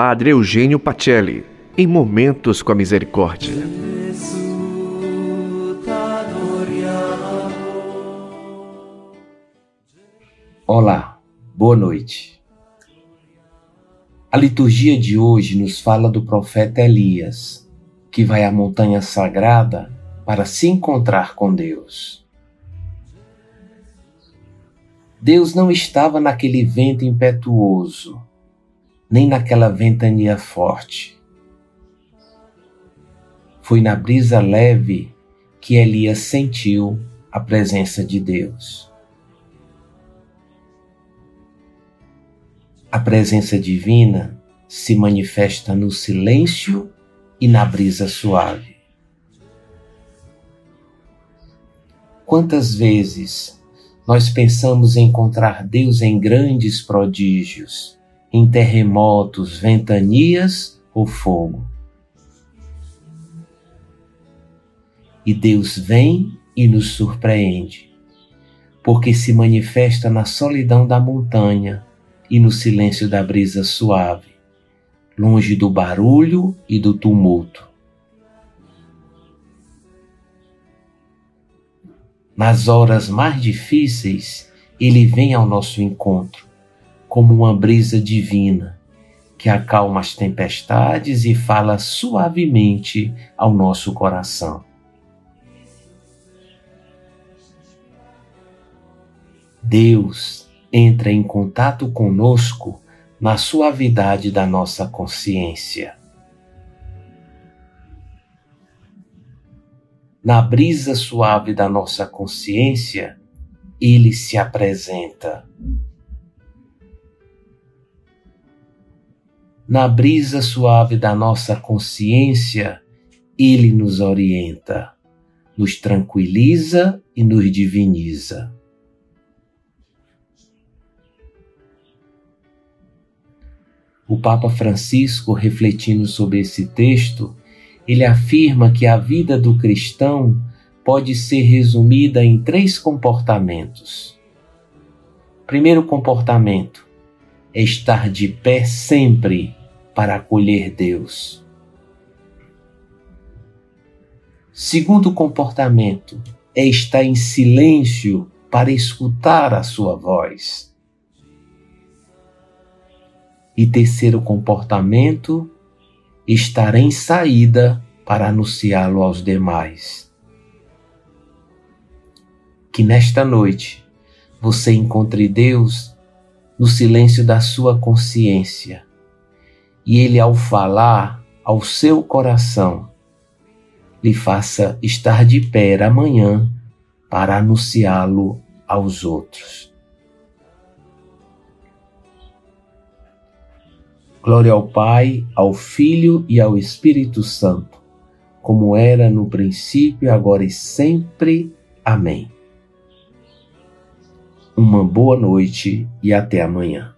Padre Eugênio Pacelli, em Momentos com a Misericórdia. Olá, boa noite. A liturgia de hoje nos fala do profeta Elias, que vai à montanha sagrada para se encontrar com Deus. Deus não estava naquele vento impetuoso, nem naquela ventania forte. Foi na brisa leve que Elias sentiu a presença de Deus. A presença divina se manifesta no silêncio e na brisa suave. Quantas vezes nós pensamos encontrar Deus em grandes prodígios, em terremotos, ventanias ou fogo. E Deus vem e nos surpreende, porque se manifesta na solidão da montanha e no silêncio da brisa suave, longe do barulho e do tumulto. Nas horas mais difíceis, ele vem ao nosso encontro como uma brisa divina que acalma as tempestades e fala suavemente ao nosso coração. Deus entra em contato conosco na suavidade da nossa consciência. Na brisa suave da nossa consciência, ele se apresenta na brisa suave da nossa consciência, Ele nos orienta, nos tranquiliza e nos diviniza. O Papa Francisco, refletindo sobre esse texto, ele afirma que a vida do cristão pode ser resumida em três comportamentos. Primeiro comportamento é estar de pé sempre para acolher Deus. Segundo comportamento é estar em silêncio para escutar a sua voz. E terceiro comportamento, estar em saída para anunciá-lo aos demais. Que nesta noite você encontre Deus no silêncio da sua consciência e ele, ao falar ao seu coração, lhe faça estar de pé amanhã para anunciá-lo aos outros. Glória ao Pai, ao Filho e ao Espírito Santo, como era no princípio, agora e sempre. Amém. Uma boa noite e até amanhã.